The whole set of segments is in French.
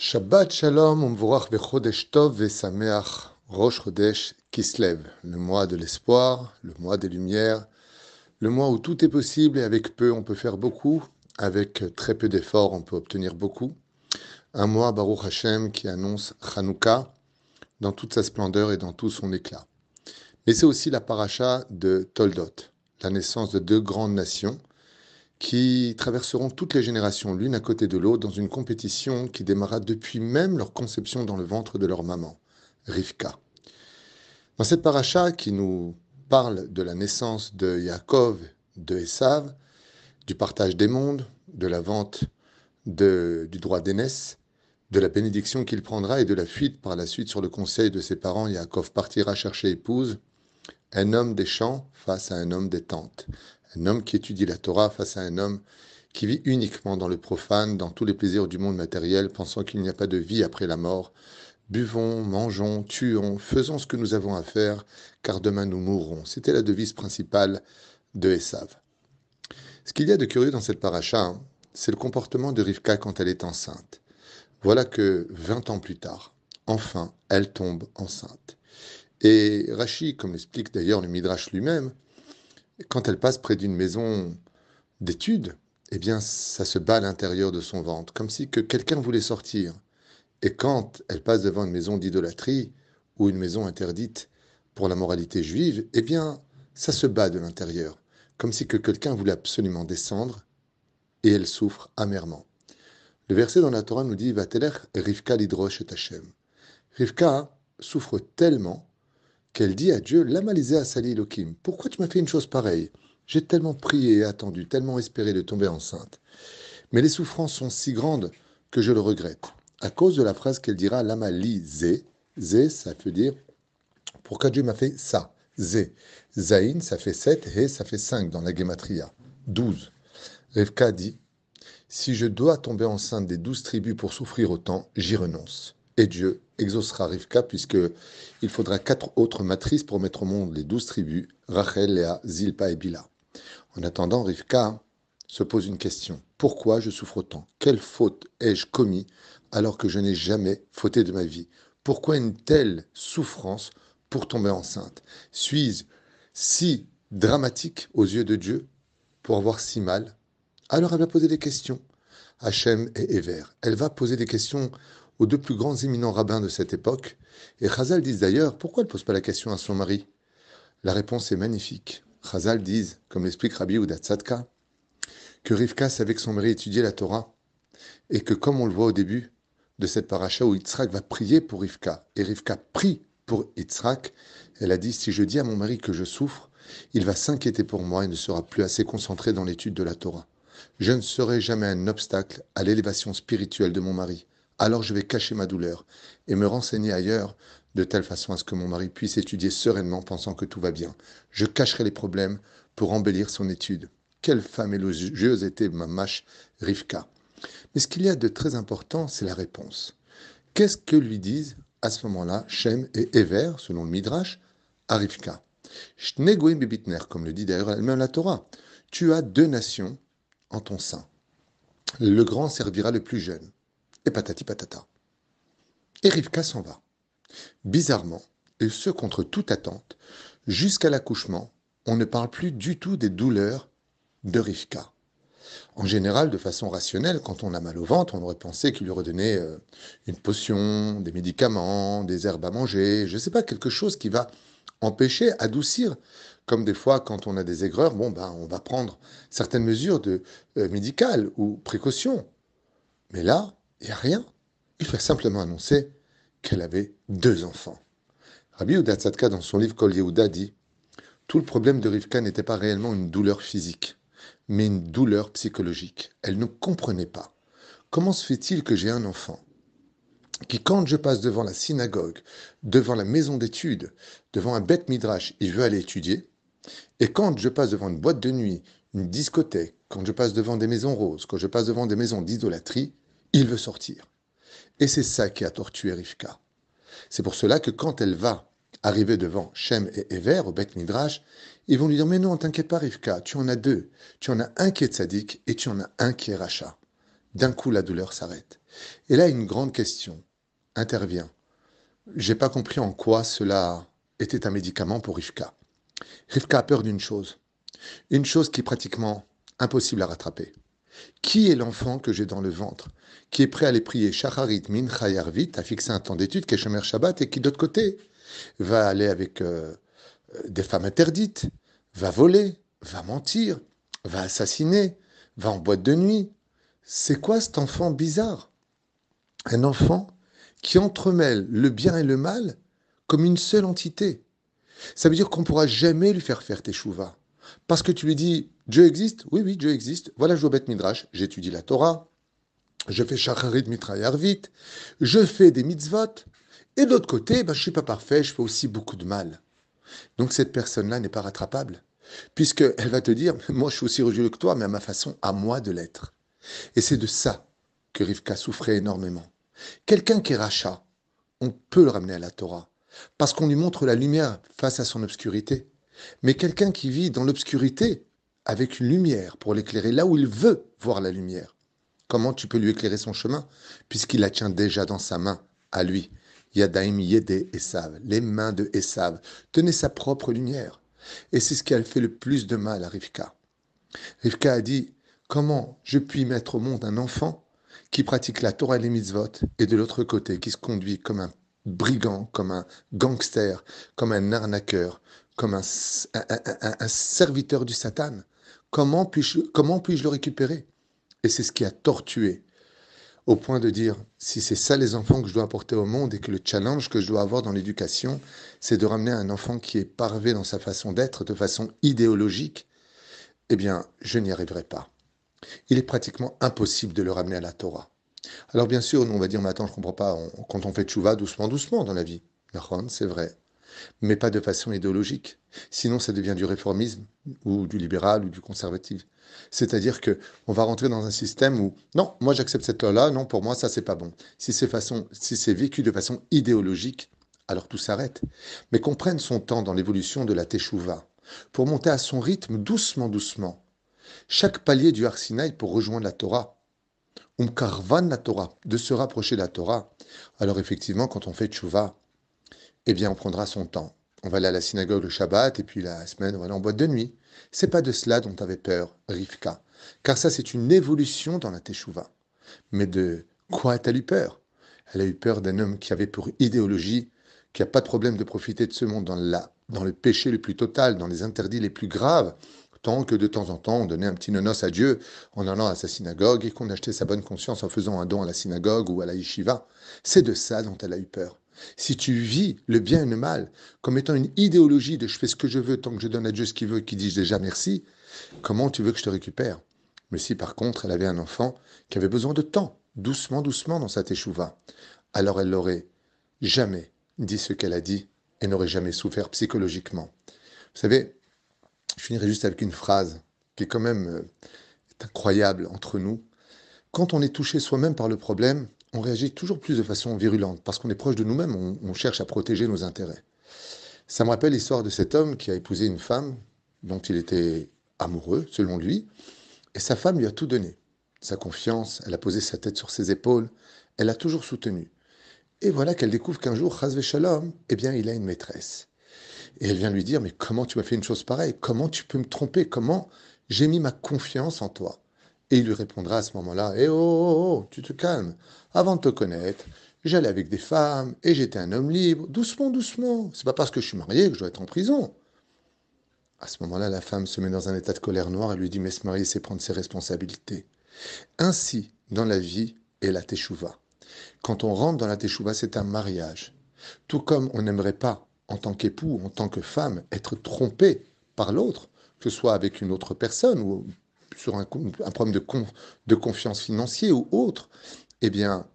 Shabbat Shalom, Umvorach Bechodesh Tov Vesameach Rosh Chodesh Kislev, le mois de l'espoir, le mois des lumières, le mois où tout est possible et avec peu on peut faire beaucoup, avec très peu d'efforts on peut obtenir beaucoup. Un mois Baruch Hashem qui annonce Hanouka dans toute sa splendeur et dans tout son éclat. Mais c'est aussi la paracha de Toldot, la naissance de deux grandes nations, qui traverseront toutes les générations l'une à côté de l'autre dans une compétition qui démarra depuis même leur conception dans le ventre de leur maman, Rivka. Dans cette paracha qui nous parle de la naissance de Yaakov, de Esav, du partage des mondes, de la vente du droit d'aînesse, de la bénédiction qu'il prendra et de la fuite par la suite sur le conseil de ses parents, Yaakov partira chercher épouse, un homme des champs face à un homme des tentes, un homme qui étudie la Torah face à un homme qui vit uniquement dans le profane, dans tous les plaisirs du monde matériel, pensant qu'il n'y a pas de vie après la mort. Buvons, mangeons, tuons, faisons ce que nous avons à faire, car demain nous mourrons. C'était la devise principale de Esav. Ce qu'il y a de curieux dans cette paracha, hein, c'est le comportement de Rivka quand elle est enceinte. Voilà que 20 ans plus tard, enfin, elle tombe enceinte. Et Rashi, comme l'explique d'ailleurs le Midrash lui-même, quand elle passe près d'une maison d'études, eh bien, ça se bat à l'intérieur de son ventre, comme si que quelqu'un voulait sortir. Et quand elle passe devant une maison d'idolâtrie ou une maison interdite pour la moralité juive, eh bien, ça se bat de l'intérieur, comme si que quelqu'un voulait absolument descendre, et elle souffre amèrement. Le verset dans la Torah nous dit Vatelech Rivka lidrosh et Hashem. Rivka souffre tellement qu'elle dit à Dieu, Lamalisé à Sali pourquoi tu m'as fait une chose pareille? J'ai tellement prié et attendu, tellement espéré de tomber enceinte. Mais les souffrances sont si grandes que je le regrette. À cause de la phrase qu'elle dira, Lamalisé, Zé, ça veut dire, pourquoi Dieu m'a fait ça? Zé. Zaïn, ça fait 7, et ça fait 5 dans la Gematria. 12. Revka dit, si je dois tomber enceinte des douze tribus pour souffrir autant, j'y renonce et Dieu exaucera Rivka, puisque il faudra quatre autres matrices pour mettre au monde les douze tribus, Rachel, Léa, Zilpa et Bila. En attendant, Rivka se pose une question. Pourquoi je souffre autant? Quelle faute ai-je commis alors que je n'ai jamais fauté de ma vie? Pourquoi une telle souffrance pour tomber enceinte? Suis-je si dramatique aux yeux de Dieu pour avoir si mal? Alors elle va poser des questions. Hachem et Ever. Elle va poser des questions aux deux plus grands éminents rabbins de cette époque. Et Chazal dit d'ailleurs, pourquoi elle ne pose pas la question à son mari? La réponse est magnifique. Chazal dit, comme l'explique Rabbi Oudat que Rivka savait que son mari étudiait la Torah et que comme on le voit au début de cette paracha où Yitzhak va prier pour Rivka et Rivka prie pour Yitzhak, elle a dit si je dis à mon mari que je souffre, il va s'inquiéter pour moi et ne sera plus assez concentré dans l'étude de la Torah. Je ne serai jamais un obstacle à l'élévation spirituelle de mon mari alors je vais cacher ma douleur et me renseigner ailleurs de telle façon à ce que mon mari puisse étudier sereinement pensant que tout va bien. Je cacherai les problèmes pour embellir son étude. Quelle femme élogieuse était ma mâche Rivka. Mais ce qu'il y a de très important, c'est la réponse. Qu'est-ce que lui disent à ce moment-là Shem et Ever, selon le Midrash, à Rivka? Comme le dit d'ailleurs elle-même la Torah. Tu as deux nations en ton sein. Le grand servira le plus jeune et patati patata. Et Rivka s'en va. Bizarrement, et ce contre toute attente, jusqu'à l'accouchement, on ne parle plus du tout des douleurs de Rivka. En général, de façon rationnelle, quand on a mal au ventre, on aurait pensé qu'il lui redonnait euh, une potion, des médicaments, des herbes à manger, je ne sais pas, quelque chose qui va empêcher, adoucir. Comme des fois, quand on a des aigreurs, bon, ben, on va prendre certaines mesures de, euh, médicales ou précautions. Mais là, il n'y a rien. Il fait simplement annoncer qu'elle avait deux enfants. Rabbi Yehuda dans son livre Kol Yehuda, dit Tout le problème de Rivka n'était pas réellement une douleur physique, mais une douleur psychologique. Elle ne comprenait pas. Comment se fait-il que j'ai un enfant qui, quand je passe devant la synagogue, devant la maison d'études, devant un bête midrash, il veut aller étudier, et quand je passe devant une boîte de nuit, une discothèque, quand je passe devant des maisons roses, quand je passe devant des maisons d'idolâtrie, il veut sortir. Et c'est ça qui a torturé Rivka. C'est pour cela que quand elle va arriver devant Shem et Ever au Beth Midrash, ils vont lui dire Mais non, t'inquiète pas, Rivka, tu en as deux. Tu en as un qui est sadique et tu en as un qui est rachat. D'un coup, la douleur s'arrête. Et là, une grande question intervient. J'ai pas compris en quoi cela était un médicament pour Rivka. Rivka a peur d'une chose. Une chose qui est pratiquement impossible à rattraper. Qui est l'enfant que j'ai dans le ventre, qui est prêt à aller prier Shacharit Min Chayarvit, à fixer un temps d'étude, qui Shabbat, et qui, d'autre côté, va aller avec euh, euh, des femmes interdites, va voler, va mentir, va assassiner, va en boîte de nuit. C'est quoi cet enfant bizarre? Un enfant qui entremêle le bien et le mal comme une seule entité. Ça veut dire qu'on ne pourra jamais lui faire faire tes chouvas. Parce que tu lui dis, Dieu existe? Oui, oui, Dieu existe. Voilà, je vais Midrash, j'étudie la Torah, je fais Shacharit Mitrayarvit, je fais des mitzvot. Et de l'autre côté, ben, je ne suis pas parfait, je fais aussi beaucoup de mal. Donc cette personne-là n'est pas rattrapable, puisqu'elle va te dire, moi je suis aussi religieux que toi, mais à ma façon, à moi de l'être. Et c'est de ça que Rivka souffrait énormément. Quelqu'un qui est rachat, on peut le ramener à la Torah, parce qu'on lui montre la lumière face à son obscurité. Mais quelqu'un qui vit dans l'obscurité, avec une lumière pour l'éclairer là où il veut voir la lumière, comment tu peux lui éclairer son chemin, puisqu'il la tient déjà dans sa main, à lui. Yadaim Yede Esav, les mains de Esav, tenez sa propre lumière. Et c'est ce qui a fait le plus de mal à Rivka. Rivka a dit, comment je puis mettre au monde un enfant qui pratique la Torah et les mitzvot, et de l'autre côté, qui se conduit comme un brigand, comme un gangster, comme un arnaqueur, comme un, serviteur du Satan? Comment puis-je le récupérer? Et c'est ce qui a tortué, au point de dire, si c'est ça les enfants que je dois apporter au monde et que le challenge que je dois avoir dans l'éducation, c'est de ramener un enfant qui est parvé dans sa façon d'être, de façon idéologique, eh bien, je n'y arriverai pas il est pratiquement impossible de le ramener à la Torah. Alors bien sûr, nous on va dire, mais attends, je ne comprends pas, quand on fait tchouva, doucement, doucement dans la vie. C'est vrai. Mais pas de façon idéologique. Sinon, ça devient du réformisme, ou du libéral, ou du conservatif. C'est-à-dire que on va rentrer dans un système où, non, moi j'accepte cette loi-là, non, pour moi, ça c'est pas bon. Si c'est façon, si c'est vécu de façon idéologique, alors tout s'arrête. Mais qu'on prenne son temps dans l'évolution de la teshuva, pour monter à son rythme doucement, doucement, chaque palier du Arsinaï pour rejoindre la Torah. Umkarvan la Torah, de se rapprocher de la Torah. Alors effectivement, quand on fait tchouva, eh bien on prendra son temps. On va aller à la synagogue le Shabbat et puis la semaine, on va aller en boîte de nuit. C'est pas de cela dont avait peur Rivka, car ça c'est une évolution dans la Teshuvah. Mais de quoi a-t-elle eu peur? Elle a eu peur d'un homme qui avait pour idéologie qui n'a pas de problème de profiter de ce monde dans, la, dans le péché le plus total, dans les interdits les plus graves, tant que de temps en temps on donnait un petit nonos à Dieu en allant à sa synagogue et qu'on achetait sa bonne conscience en faisant un don à la synagogue ou à la yeshiva. C'est de ça dont elle a eu peur. Si tu vis le bien et le mal comme étant une idéologie de je fais ce que je veux tant que je donne à Dieu ce qu'il veut et qu'il dit déjà merci, comment tu veux que je te récupère? Mais si par contre elle avait un enfant qui avait besoin de temps, doucement, doucement dans sa teshuva, alors elle n'aurait jamais dit ce qu'elle a dit et n'aurait jamais souffert psychologiquement. Vous savez, je finirai juste avec une phrase qui est quand même euh, incroyable entre nous. Quand on est touché soi-même par le problème, on réagit toujours plus de façon virulente parce qu'on est proche de nous-mêmes, on, cherche à protéger nos intérêts. Ça me rappelle l'histoire de cet homme qui a épousé une femme dont il était amoureux, selon lui, et sa femme lui a tout donné. Sa confiance, elle a posé sa tête sur ses épaules, elle a toujours soutenu. Et voilà qu'elle découvre qu'un jour, Chazve Shalom, eh bien, il a une maîtresse. Et elle vient lui dire, mais comment tu m'as fait une chose pareille? Comment tu peux me tromper? Comment j'ai mis ma confiance en toi? Et il lui répondra à ce moment-là, eh oh, oh, oh, oh tu te calmes. Avant de te connaître, j'allais avec des femmes et j'étais un homme libre. Doucement, doucement. C'est pas parce que je suis marié que je dois être en prison. À ce moment-là, la femme se met dans un état de colère noire et lui dit, mais se marier, c'est prendre ses responsabilités. Ainsi, dans la vie est la teshuva. Quand on rentre dans la teshuva, c'est un mariage. Tout comme on n'aimerait pas en tant qu'époux, en tant que femme, être trompé par l'autre, que ce soit avec une autre personne ou sur un, problème de, confiance financière ou autre, eh bien,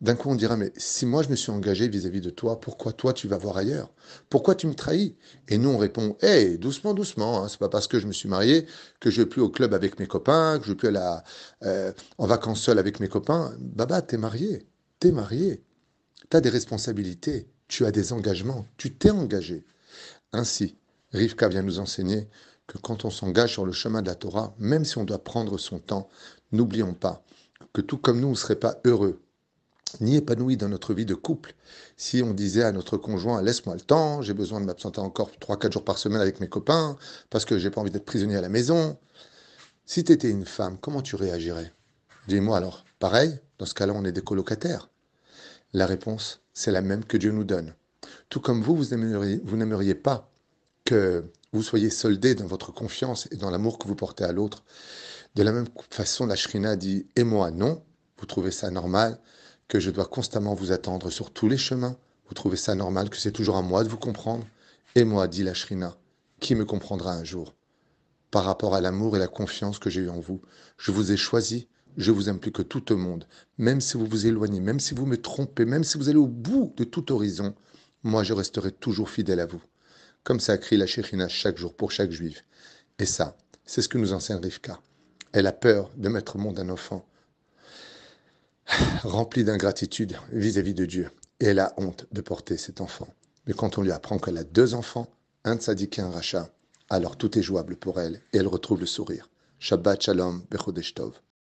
d'un coup, on dira, mais si moi je me suis engagé vis-à-vis de toi, pourquoi toi tu vas voir ailleurs? Pourquoi tu me trahis? Et nous, on répond, hé, doucement, doucement, hein, c'est pas parce que je me suis marié que je vais plus au club avec mes copains, que je vais plus euh, en vacances seul avec mes copains. Baba, t'es marié, t'es marié, t'as des responsabilités, tu as des engagements, tu t'es engagé. Ainsi, Rivka vient nous enseigner que quand on s'engage sur le chemin de la Torah, même si on doit prendre son temps, n'oublions pas que tout comme nous, on ne serait pas heureux ni épanoui dans notre vie de couple. Si on disait à notre conjoint laisse-moi le temps, j'ai besoin de m'absenter encore 3-4 jours par semaine avec mes copains parce que j'ai pas envie d'être prisonnier à la maison. Si tu étais une femme, comment tu réagirais? Dis-moi alors, pareil, dans ce cas-là, on est des colocataires. La réponse, c'est la même que Dieu nous donne. Tout comme vous, vous n'aimeriez pas que vous soyez soldés dans votre confiance et dans l'amour que vous portez à l'autre. De la même façon, la Shrina dit Et moi, non. Vous trouvez ça normal que je dois constamment vous attendre sur tous les chemins Vous trouvez ça normal que c'est toujours à moi de vous comprendre Et moi, dit la Shrina, qui me comprendra un jour? Par rapport à l'amour et la confiance que j'ai eu en vous, je vous ai choisi, je vous aime plus que tout le monde. Même si vous vous éloignez, même si vous me trompez, même si vous allez au bout de tout horizon, moi je resterai toujours fidèle à vous. Comme ça crie la Shrina chaque jour pour chaque juif. Et ça, c'est ce que nous enseigne Rivka. Elle a peur de mettre au monde un enfant remplie d'ingratitude vis-à-vis de Dieu. Et elle a honte de porter cet enfant. Mais quand on lui apprend qu'elle a deux enfants, un tzaddik et un rachat, alors tout est jouable pour elle et elle retrouve le sourire. Shabbat Shalom, Bechodesh Tov.